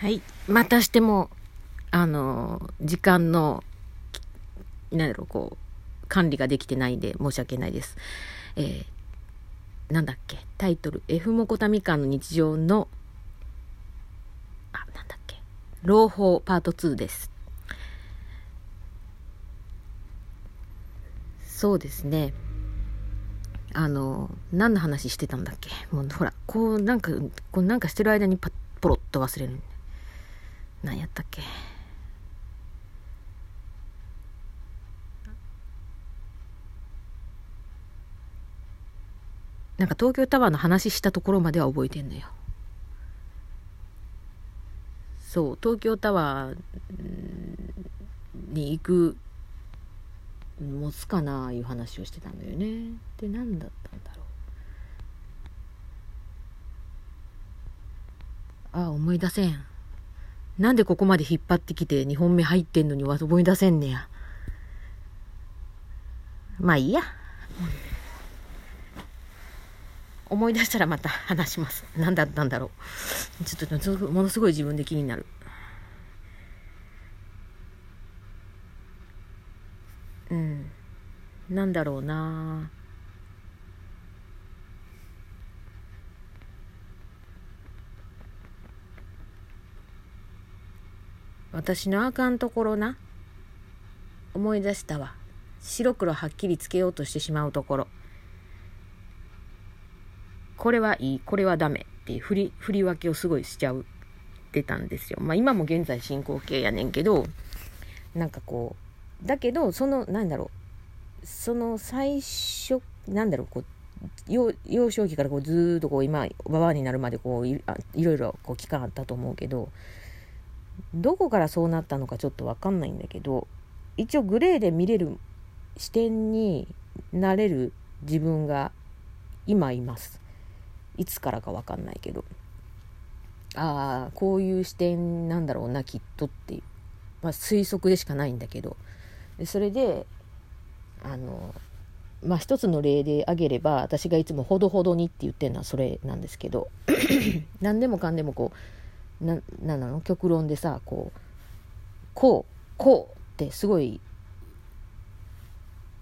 はい。またしても、あの、時間の、なんだろう、こう、管理ができてないんで申し訳ないです。えー、なんだっけ、タイトル、F モコタミカンの日常の、あ、なんだっけ、朗報パート2です。そうですね。あの、何の話してたんだっけもうほら、こう、なんか、こうなんかしてる間にパッ、ポロッと忘れる。何やったっけ？なんか東京タワーの話したところまでは覚えてんのよ。そう、東京タワーに行く、持つかないう話をしてたんだよね。で、何だったんだろう。ああ、思い出せん。なんでここまで引っ張ってきて2本目入ってんのに思い出せんねや。まあいいや。思い出したらまた話します。何だったんだろう。ちょっとものすごい自分で気になる。うん。なんだろうな私のあかんところな。思い出したわ。白黒はっきりつけようとしてしまうところ。これはいい。これはダメ。っていう振り振り分けをすごいしちゃうってたんですよ。まあ今も現在進行形やねんけどなんかこうだけどそのなんだろう。その最初なんだろう。こう幼少期からこうずっとこう今ババアになるまでこういいろいろこう期間あったと思うけどどこからそうなったのかちょっと分かんないんだけど一応グレーで見れる視点になれる自分が今います。いつからか分かんないけど。ああこういう視点なんだろうなきっとっていう、まあ、推測でしかないんだけど。それであのまあ一つの例で挙げれば私がいつも「ほどほどに」って言ってるのはそれなんですけど。何でもかんでもこうななんなの？極論でさこうこうこうってすごい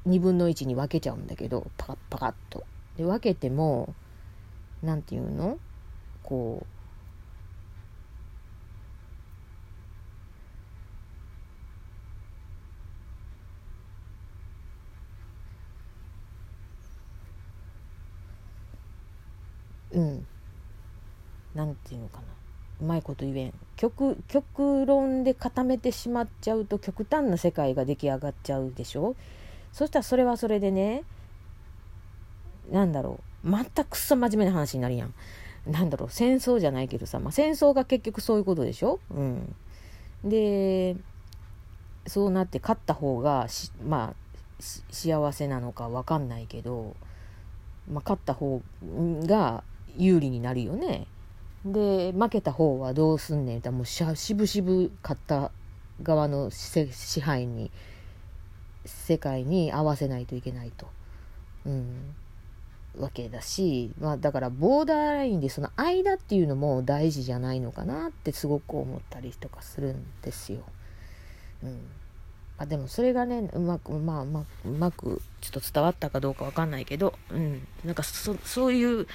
2分の1に分けちゃうんだけどパカッパカッと。で分けても何て言うの？こううん。何て言うのかな。うまいこと言えん。極極論で固めてしまっちゃうと極端な世界が出来上がっちゃうでしょ？そしたらそれはそれでねなんだろう？全くそ真面目な話になるやん。なんだろう？戦争じゃないけどさ、まあ、戦争が結局そういうことでしょ？うん。でそうなって勝った方がまあ幸せなのか分かんないけど、まあ、勝った方が有利になるよね。で負けた方はどうすんねんってもうしぶしぶ勝った側の支配に世界に合わせないといけないと、うん、わけだし、まあ、だからボーダーラインでその間っていうのも大事じゃないのかなってすごく思ったりとかするんですよ。うん。あ、でもそれがねうまくまあまあうまくちょっと伝わったかどうかわかんないけど、うん、なんかそそういう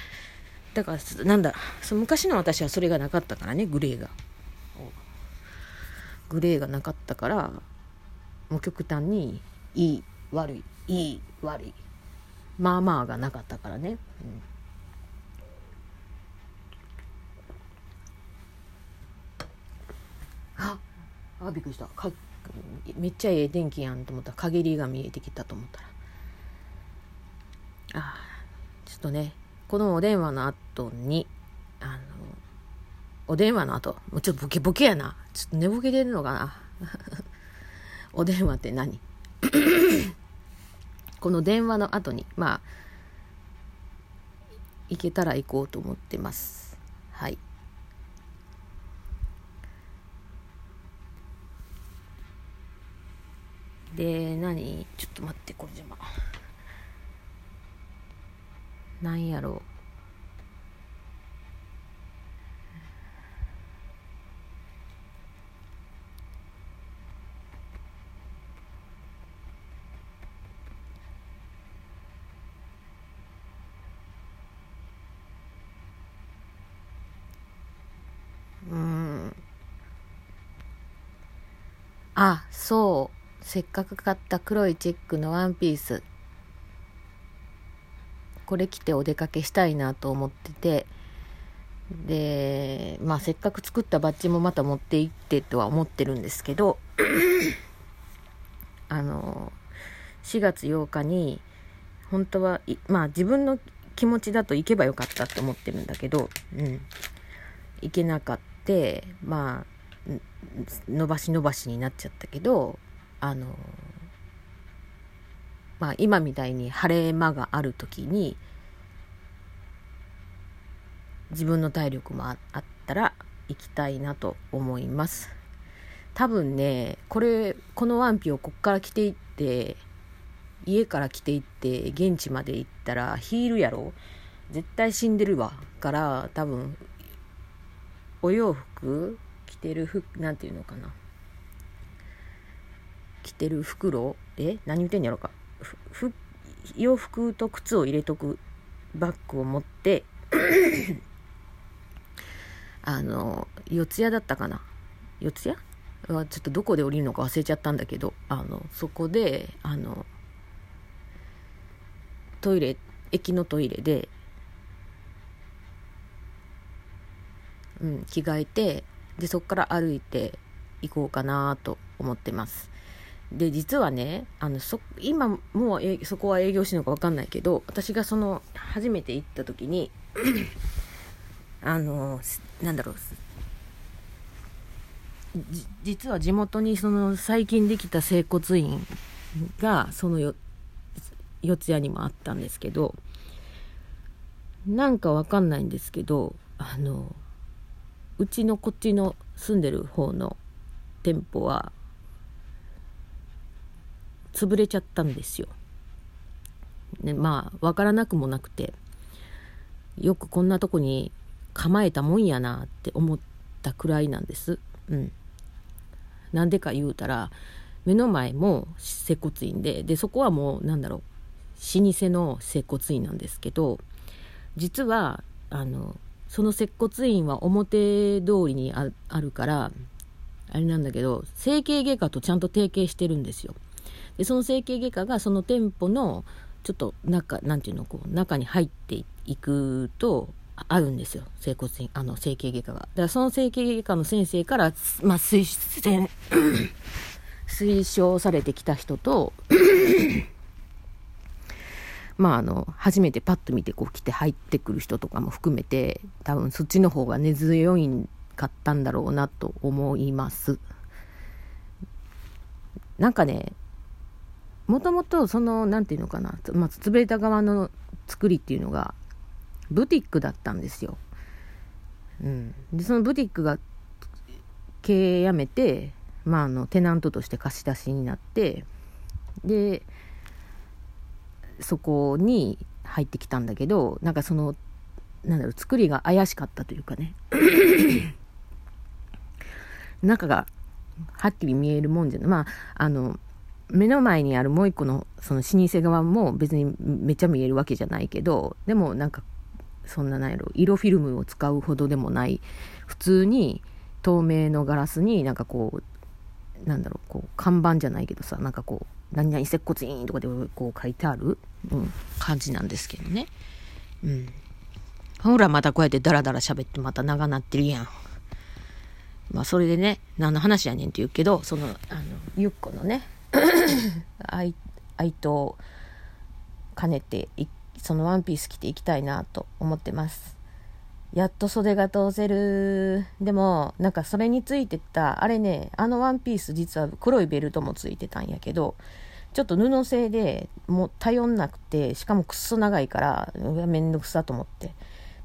だからなんだそ昔の私はそれがなかったからねグレーが。グレーがなかったからもう極端にいい悪いいい悪いまあまあがなかったからね、うん、ああびっくりした。かめっちゃええ電気やんと思った。ら陰りが見えてきたと思ったら。あちょっとねこのお電話の後に、あの、お電話の後、もうちょっとボケボケやな。ちょっと寝ぼけてるのかな。お電話って何？この電話の後に、まあ、行けたら行こうと思ってます。はい。で、何？ちょっと待って、これ邪魔。な何やろうあ、そう。せっかく買った黒いチェックのワンピース。これ着てお出かけしたいなと思ってて。でまあせっかく作ったバッジもまた持って行ってとは思ってるんですけど。あの4月8日に本当はまあ自分の気持ちだと行けばよかったって思ってるんだけど、うん、行けなかったまあ伸ばし伸ばしになっちゃったけどあのまあ今みたいに晴れ間がある時に自分の体力もあったら行きたいなと思います。多分ねこれこのワンピをこっから着ていって家から着ていって現地まで行ったらヒールやろ。絶対死んでるわ。から多分お洋服着てる服なんていうのかな。着てる袋え？何言ってんやろか。洋服と靴を入れとくバッグを持って あの四谷だったかな。四谷？はちょっとどこで降りるのか忘れちゃったんだけどあのそこであのトイレ駅のトイレで、うん、着替えてでそこから歩いて行こうかなと思ってます。で実はねあのそ今もうそこは営業してるのか分かんないけど私がその初めて行った時に あのなんだろう実は地元にその最近できた整骨院がそのよ四谷にもあったんですけどなんかわかんないんですけどあのうちのこっちの住んでる方の店舗は潰れちゃったんですよ。ね、まあ分からなくもなくてよくこんなとこに構えたもんやなって思ったくらいなんです。うん。なんでか言うたら、目の前も接骨院で、で、そこはもう、なんだろう、老舗の接骨院なんですけど、実は、あの、その接骨院は表通りにあるから、あれなんだけど、整形外科とちゃんと提携してるんですよ。で、その整形外科がその店舗の、ちょっと中、なんていうの、こう、中に入っていくと、あるんですよ。整骨院あの整形外科が。だからその整形外科の先生から、まあ、推推奨されてきた人と まああの初めてパッと見てこう来て入ってくる人とかも含めて多分そっちの方が根強いんかったんだろうなと思います。なんかねもともとその何て言うのかな、まあ、潰れた側の作りっていうのがブティックだったんですよ。うん、でそのブティックが経営やめて、まあ、あのテナントとして貸し出しになってでそこに入ってきたんだけどなんかそのなんだろう作りが怪しかったというかね。中がはっきり見えるもんじゃない。まああの目の前にあるもう一個のその老舗側も別にめっちゃ見えるわけじゃないけどでもなんかそんななんやろ色フィルムを使うほどでもない普通に透明のガラスになんかこうなんだろうこう看板じゃないけどさなんかこう「何々接骨院」とかでこう書いてある、うん、感じなんですけどね。うん。ほらまたこうやってダラダラ喋ってまた長なってるやん。まあそれでね何の話やねんって言うけどそのあのゆっこのね 愛愛と兼ねてそのワンピース着ていきたいなと思ってます。やっと袖が通せる。でも、なんかそれについてた、あれね、あのワンピース実は黒いベルトもついてたんやけど、ちょっと布製でもう頼んなくて、しかもくっそ長いから、めんどくさと思って。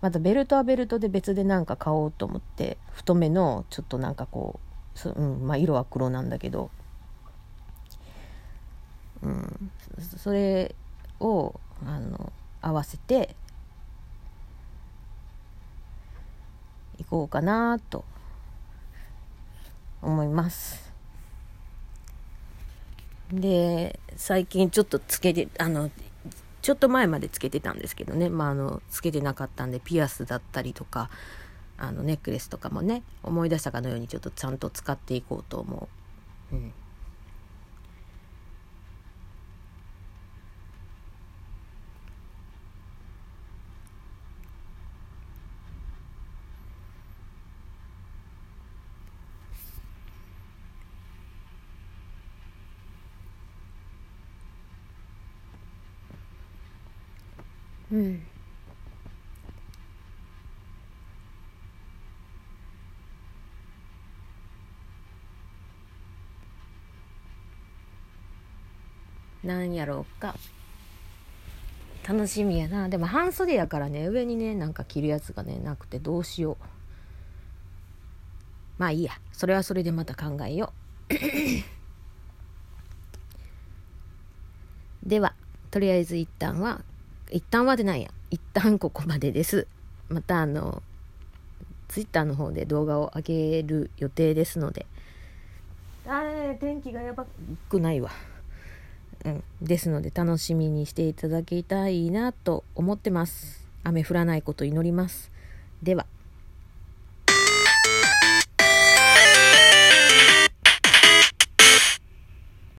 またベルトはベルトで別でなんか買おうと思って、太めの、ちょっとなんかこう、うん、まあ色は黒なんだけど、うん、それを、あの、合わせていこうかなと思います。で最近ちょっとつけてあのちょっと前までつけてたんですけどね、まあ、あのつけてなかったんでピアスだったりとかあのネックレスとかもね思い出したかのようにちょっとちゃんと使っていこうと思うん。うん。なんやろうか。楽しみやな。でも半袖やからね上にねなんか着るやつがねなくてどうしよう。まあいいや。それはそれでまた考えよう。ではとりあえず一旦は一旦はでないや。一旦ここまでです。またあのツイッターの方で動画を上げる予定ですので。あれ天気がやばくないわ。うん、ですので楽しみにしていただきたいなと思ってます。雨降らないこと祈ります。では。